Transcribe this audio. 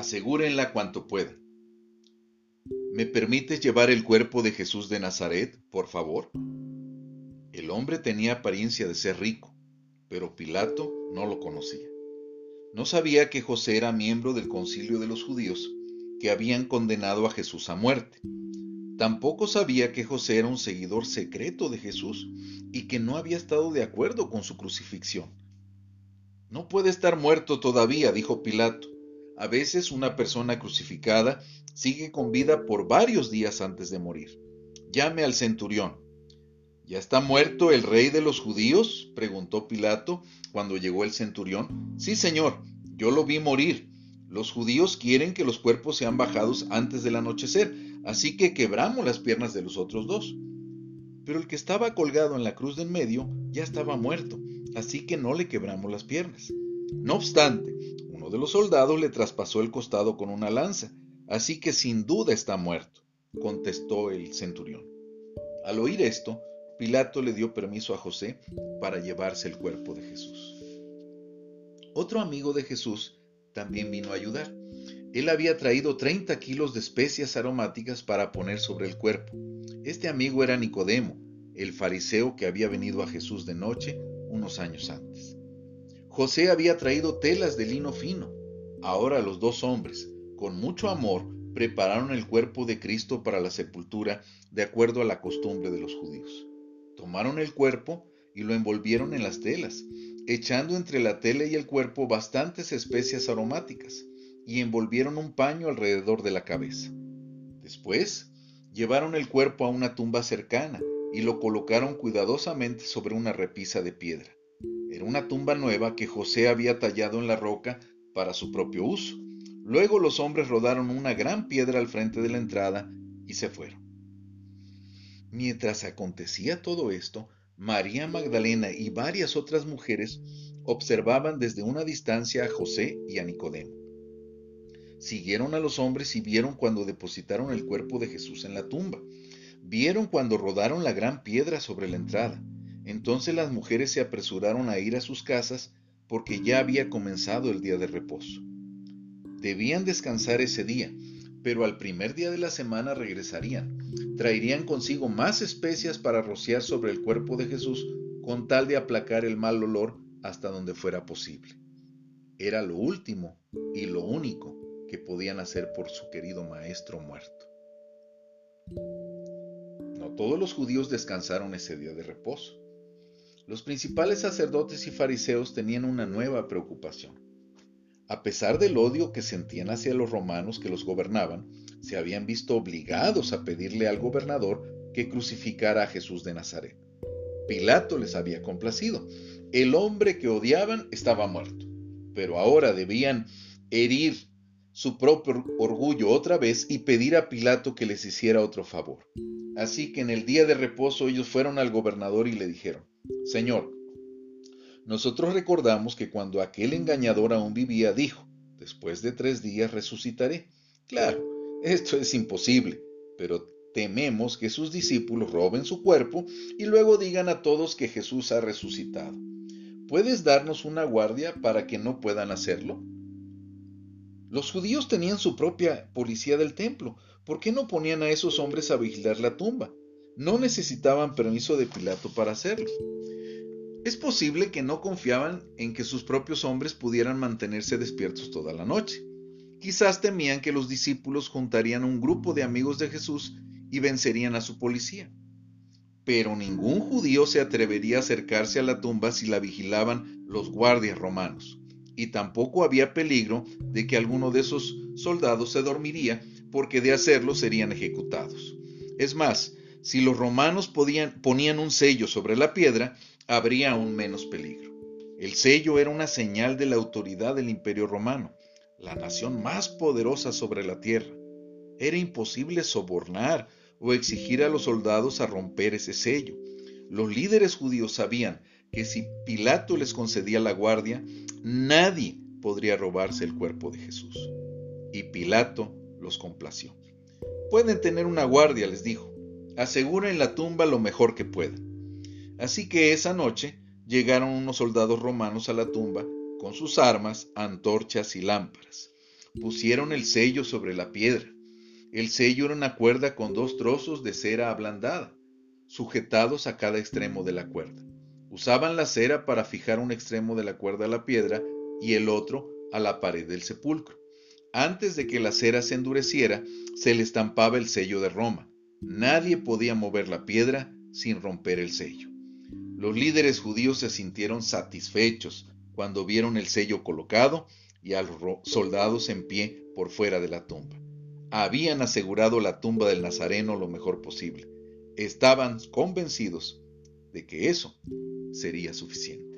Asegúrenla cuanto puedan. ¿Me permites llevar el cuerpo de Jesús de Nazaret, por favor? El hombre tenía apariencia de ser rico, pero Pilato no lo conocía. No sabía que José era miembro del concilio de los judíos que habían condenado a Jesús a muerte. Tampoco sabía que José era un seguidor secreto de Jesús y que no había estado de acuerdo con su crucifixión. No puede estar muerto todavía, dijo Pilato. A veces una persona crucificada sigue con vida por varios días antes de morir. Llame al centurión. ¿Ya está muerto el rey de los judíos? preguntó Pilato cuando llegó el centurión. Sí, señor, yo lo vi morir. Los judíos quieren que los cuerpos sean bajados antes del anochecer, así que quebramos las piernas de los otros dos. Pero el que estaba colgado en la cruz de en medio ya estaba muerto, así que no le quebramos las piernas. No obstante, de los soldados le traspasó el costado con una lanza, así que sin duda está muerto, contestó el centurión. Al oír esto, Pilato le dio permiso a José para llevarse el cuerpo de Jesús. Otro amigo de Jesús también vino a ayudar. Él había traído 30 kilos de especias aromáticas para poner sobre el cuerpo. Este amigo era Nicodemo, el fariseo que había venido a Jesús de noche unos años antes. José había traído telas de lino fino. Ahora los dos hombres, con mucho amor, prepararon el cuerpo de Cristo para la sepultura de acuerdo a la costumbre de los judíos. Tomaron el cuerpo y lo envolvieron en las telas, echando entre la tela y el cuerpo bastantes especias aromáticas, y envolvieron un paño alrededor de la cabeza. Después, llevaron el cuerpo a una tumba cercana y lo colocaron cuidadosamente sobre una repisa de piedra. Era una tumba nueva que José había tallado en la roca para su propio uso. Luego los hombres rodaron una gran piedra al frente de la entrada y se fueron. Mientras acontecía todo esto, María Magdalena y varias otras mujeres observaban desde una distancia a José y a Nicodemo. Siguieron a los hombres y vieron cuando depositaron el cuerpo de Jesús en la tumba. Vieron cuando rodaron la gran piedra sobre la entrada. Entonces las mujeres se apresuraron a ir a sus casas porque ya había comenzado el día de reposo. Debían descansar ese día, pero al primer día de la semana regresarían. Traerían consigo más especias para rociar sobre el cuerpo de Jesús con tal de aplacar el mal olor hasta donde fuera posible. Era lo último y lo único que podían hacer por su querido maestro muerto. No todos los judíos descansaron ese día de reposo. Los principales sacerdotes y fariseos tenían una nueva preocupación a pesar del odio que sentían hacia los romanos que los gobernaban, se habían visto obligados a pedirle al gobernador que crucificara a Jesús de Nazaret. Pilato les había complacido. El hombre que odiaban estaba muerto, pero ahora debían herir su propio orgullo otra vez y pedir a Pilato que les hiciera otro favor. Así que en el día de reposo ellos fueron al gobernador y le dijeron, Señor, nosotros recordamos que cuando aquel engañador aún vivía, dijo, después de tres días resucitaré. Claro, esto es imposible, pero tememos que sus discípulos roben su cuerpo y luego digan a todos que Jesús ha resucitado. ¿Puedes darnos una guardia para que no puedan hacerlo? Los judíos tenían su propia policía del templo. ¿Por qué no ponían a esos hombres a vigilar la tumba? No necesitaban permiso de Pilato para hacerlo. Es posible que no confiaban en que sus propios hombres pudieran mantenerse despiertos toda la noche. Quizás temían que los discípulos juntarían un grupo de amigos de Jesús y vencerían a su policía. Pero ningún judío se atrevería a acercarse a la tumba si la vigilaban los guardias romanos. Y tampoco había peligro de que alguno de esos soldados se dormiría porque de hacerlo serían ejecutados. Es más, si los romanos ponían un sello sobre la piedra, habría aún menos peligro. El sello era una señal de la autoridad del imperio romano, la nación más poderosa sobre la tierra. Era imposible sobornar o exigir a los soldados a romper ese sello. Los líderes judíos sabían que si Pilato les concedía la guardia, nadie podría robarse el cuerpo de Jesús. Y Pilato los complació. Pueden tener una guardia, les dijo. Aseguren la tumba lo mejor que puedan. Así que esa noche llegaron unos soldados romanos a la tumba con sus armas, antorchas y lámparas. pusieron el sello sobre la piedra. El sello era una cuerda con dos trozos de cera ablandada, sujetados a cada extremo de la cuerda. Usaban la cera para fijar un extremo de la cuerda a la piedra y el otro a la pared del sepulcro. Antes de que la cera se endureciera, se le estampaba el sello de Roma. Nadie podía mover la piedra sin romper el sello. Los líderes judíos se sintieron satisfechos cuando vieron el sello colocado y a los soldados en pie por fuera de la tumba. Habían asegurado la tumba del Nazareno lo mejor posible. Estaban convencidos de que eso sería suficiente.